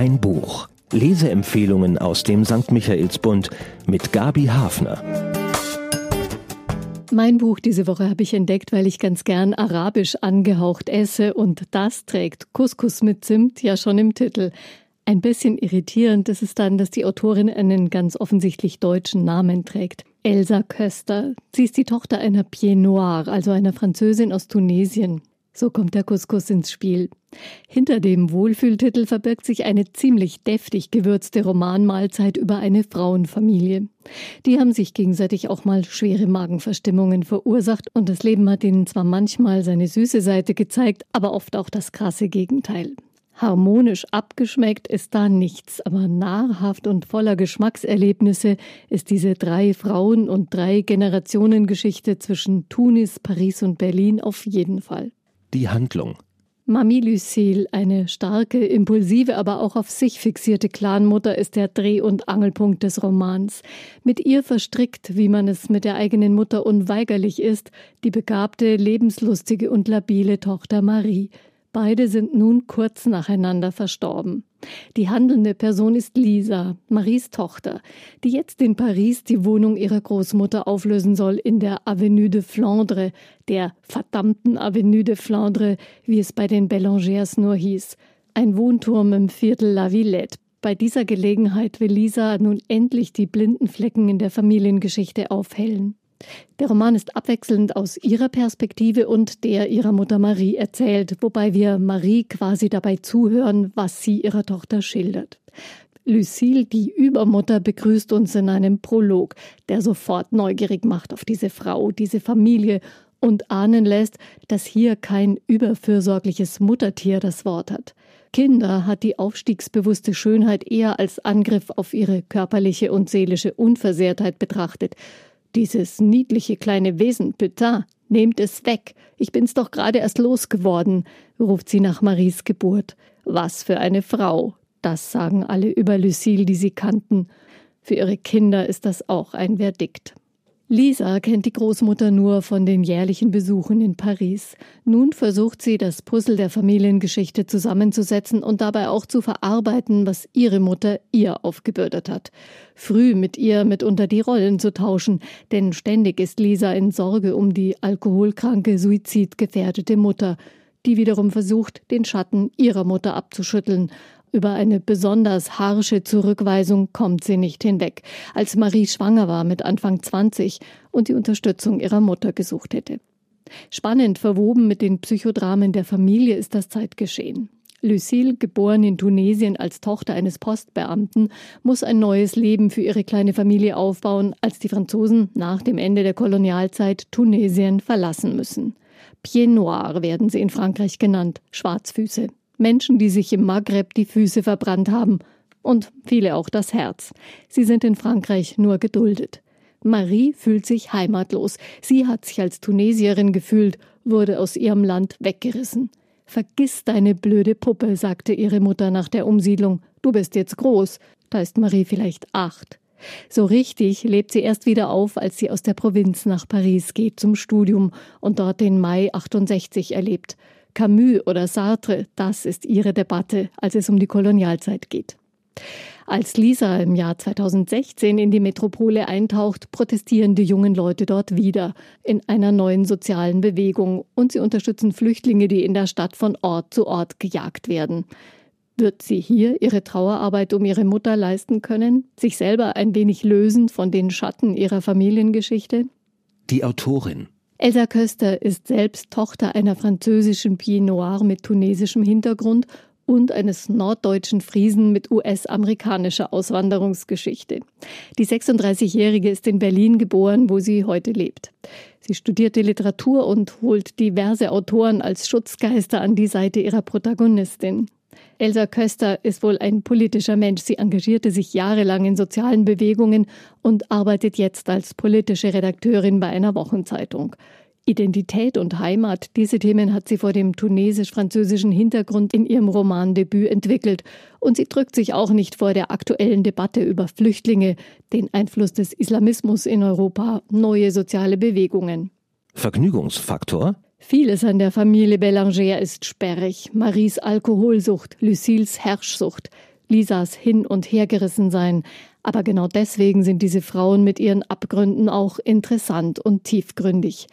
Ein Buch. Leseempfehlungen aus dem St. Michaelsbund mit Gabi Hafner. Mein Buch diese Woche habe ich entdeckt, weil ich ganz gern arabisch angehaucht esse und das trägt Couscous mit Zimt ja schon im Titel. Ein bisschen irritierend ist es dann, dass die Autorin einen ganz offensichtlich deutschen Namen trägt. Elsa Köster. Sie ist die Tochter einer Pied Noir, also einer Französin aus Tunesien. So kommt der Couscous ins Spiel. Hinter dem Wohlfühltitel verbirgt sich eine ziemlich deftig gewürzte Romanmahlzeit über eine Frauenfamilie. Die haben sich gegenseitig auch mal schwere Magenverstimmungen verursacht und das Leben hat ihnen zwar manchmal seine süße Seite gezeigt, aber oft auch das krasse Gegenteil. Harmonisch abgeschmeckt ist da nichts, aber nahrhaft und voller Geschmackserlebnisse ist diese drei Frauen und drei Generationen Geschichte zwischen Tunis, Paris und Berlin auf jeden Fall die Handlung. Mami Lucille, eine starke, impulsive, aber auch auf sich fixierte Clanmutter, ist der Dreh- und Angelpunkt des Romans. Mit ihr verstrickt, wie man es mit der eigenen Mutter unweigerlich ist, die begabte, lebenslustige und labile Tochter Marie. Beide sind nun kurz nacheinander verstorben. Die handelnde Person ist Lisa, Maries Tochter, die jetzt in Paris die Wohnung ihrer Großmutter auflösen soll in der Avenue de Flandre, der verdammten Avenue de Flandre, wie es bei den Bellangers nur hieß. Ein Wohnturm im Viertel La Villette. Bei dieser Gelegenheit will Lisa nun endlich die blinden Flecken in der Familiengeschichte aufhellen. Der Roman ist abwechselnd aus ihrer Perspektive und der ihrer Mutter Marie erzählt, wobei wir Marie quasi dabei zuhören, was sie ihrer Tochter schildert. Lucille, die Übermutter, begrüßt uns in einem Prolog, der sofort neugierig macht auf diese Frau, diese Familie und ahnen lässt, dass hier kein überfürsorgliches Muttertier das Wort hat. Kinder hat die aufstiegsbewusste Schönheit eher als Angriff auf ihre körperliche und seelische Unversehrtheit betrachtet dieses niedliche kleine Wesen, Putain, nehmt es weg. Ich bin's doch gerade erst losgeworden, ruft sie nach Maries Geburt. Was für eine Frau. Das sagen alle über Lucille, die sie kannten. Für ihre Kinder ist das auch ein Verdikt. Lisa kennt die Großmutter nur von den jährlichen Besuchen in Paris. Nun versucht sie, das Puzzle der Familiengeschichte zusammenzusetzen und dabei auch zu verarbeiten, was ihre Mutter ihr aufgebürdet hat. Früh mit ihr mitunter die Rollen zu tauschen, denn ständig ist Lisa in Sorge um die alkoholkranke, suizidgefährdete Mutter, die wiederum versucht, den Schatten ihrer Mutter abzuschütteln über eine besonders harsche Zurückweisung kommt sie nicht hinweg, als Marie schwanger war mit Anfang 20 und die Unterstützung ihrer Mutter gesucht hätte. Spannend verwoben mit den Psychodramen der Familie ist das Zeitgeschehen. Lucille, geboren in Tunesien als Tochter eines Postbeamten, muss ein neues Leben für ihre kleine Familie aufbauen, als die Franzosen nach dem Ende der Kolonialzeit Tunesien verlassen müssen. Pied Noir werden sie in Frankreich genannt, Schwarzfüße. Menschen, die sich im Maghreb die Füße verbrannt haben und viele auch das Herz. Sie sind in Frankreich nur geduldet. Marie fühlt sich heimatlos. Sie hat sich als Tunesierin gefühlt, wurde aus ihrem Land weggerissen. Vergiss deine blöde Puppe, sagte ihre Mutter nach der Umsiedlung. Du bist jetzt groß. Da ist Marie vielleicht acht. So richtig lebt sie erst wieder auf, als sie aus der Provinz nach Paris geht zum Studium und dort den Mai 68 erlebt. Camus oder Sartre, das ist ihre Debatte, als es um die Kolonialzeit geht. Als Lisa im Jahr 2016 in die Metropole eintaucht, protestieren die jungen Leute dort wieder in einer neuen sozialen Bewegung und sie unterstützen Flüchtlinge, die in der Stadt von Ort zu Ort gejagt werden. Wird sie hier ihre Trauerarbeit um ihre Mutter leisten können, sich selber ein wenig lösen von den Schatten ihrer Familiengeschichte? Die Autorin Elsa Köster ist selbst Tochter einer französischen Pied Noir mit tunesischem Hintergrund und eines norddeutschen Friesen mit US-amerikanischer Auswanderungsgeschichte. Die 36-Jährige ist in Berlin geboren, wo sie heute lebt. Sie studierte Literatur und holt diverse Autoren als Schutzgeister an die Seite ihrer Protagonistin. Elsa Köster ist wohl ein politischer Mensch. Sie engagierte sich jahrelang in sozialen Bewegungen und arbeitet jetzt als politische Redakteurin bei einer Wochenzeitung. Identität und Heimat, diese Themen hat sie vor dem tunesisch-französischen Hintergrund in ihrem Romandebüt entwickelt. Und sie drückt sich auch nicht vor der aktuellen Debatte über Flüchtlinge, den Einfluss des Islamismus in Europa, neue soziale Bewegungen. Vergnügungsfaktor? Vieles an der Familie Belanger ist sperrig. Maries Alkoholsucht, Lucilles Herrschsucht. Lisas Hin- und Hergerissensein. Aber genau deswegen sind diese Frauen mit ihren Abgründen auch interessant und tiefgründig.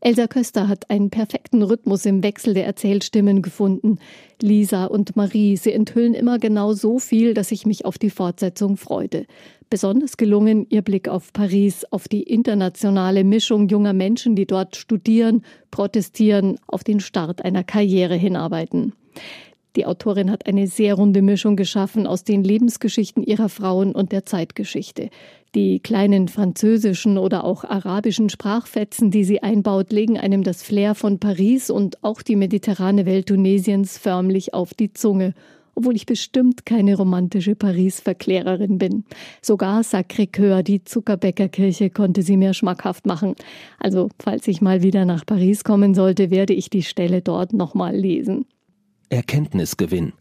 Elsa Köster hat einen perfekten Rhythmus im Wechsel der Erzählstimmen gefunden. Lisa und Marie, sie enthüllen immer genau so viel, dass ich mich auf die Fortsetzung freute. Besonders gelungen ihr Blick auf Paris, auf die internationale Mischung junger Menschen, die dort studieren, protestieren, auf den Start einer Karriere hinarbeiten. Die Autorin hat eine sehr runde Mischung geschaffen aus den Lebensgeschichten ihrer Frauen und der Zeitgeschichte. Die kleinen französischen oder auch arabischen Sprachfetzen, die sie einbaut, legen einem das Flair von Paris und auch die mediterrane Welt Tunesiens förmlich auf die Zunge obwohl ich bestimmt keine romantische Paris-Verklärerin bin. Sogar Sacré-Cœur, die Zuckerbäckerkirche, konnte sie mir schmackhaft machen. Also, falls ich mal wieder nach Paris kommen sollte, werde ich die Stelle dort nochmal lesen. Erkenntnisgewinn.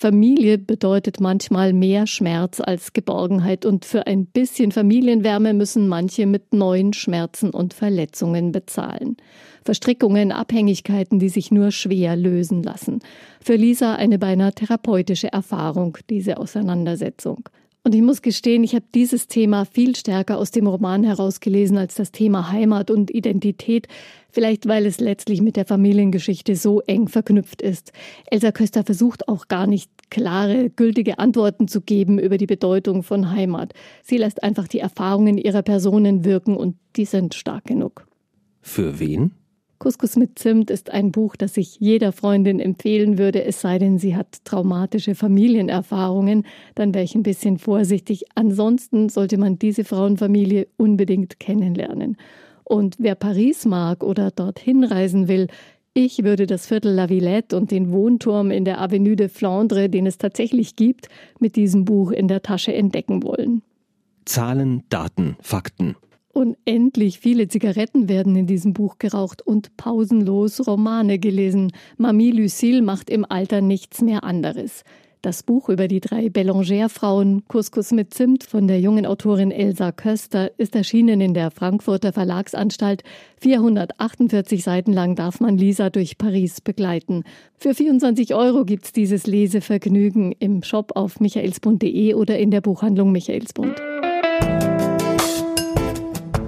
Familie bedeutet manchmal mehr Schmerz als Geborgenheit und für ein bisschen Familienwärme müssen manche mit neuen Schmerzen und Verletzungen bezahlen. Verstrickungen, Abhängigkeiten, die sich nur schwer lösen lassen. Für Lisa eine beinahe therapeutische Erfahrung, diese Auseinandersetzung. Und ich muss gestehen, ich habe dieses Thema viel stärker aus dem Roman herausgelesen als das Thema Heimat und Identität, vielleicht weil es letztlich mit der Familiengeschichte so eng verknüpft ist. Elsa Köster versucht auch gar nicht klare, gültige Antworten zu geben über die Bedeutung von Heimat. Sie lässt einfach die Erfahrungen ihrer Personen wirken und die sind stark genug. Für wen? Couscous mit Zimt ist ein Buch, das ich jeder Freundin empfehlen würde, es sei denn, sie hat traumatische Familienerfahrungen, dann wäre ich ein bisschen vorsichtig. Ansonsten sollte man diese Frauenfamilie unbedingt kennenlernen. Und wer Paris mag oder dorthin reisen will, ich würde das Viertel La Villette und den Wohnturm in der Avenue de Flandre, den es tatsächlich gibt, mit diesem Buch in der Tasche entdecken wollen. Zahlen, Daten, Fakten. Unendlich viele Zigaretten werden in diesem Buch geraucht und pausenlos Romane gelesen. Mamie Lucille macht im Alter nichts mehr anderes. Das Buch über die drei Bellangère-Frauen, Couscous mit Zimt von der jungen Autorin Elsa Köster, ist erschienen in der Frankfurter Verlagsanstalt. 448 Seiten lang darf man Lisa durch Paris begleiten. Für 24 Euro gibt's dieses Lesevergnügen im Shop auf michaelsbund.de oder in der Buchhandlung Michaelsbund.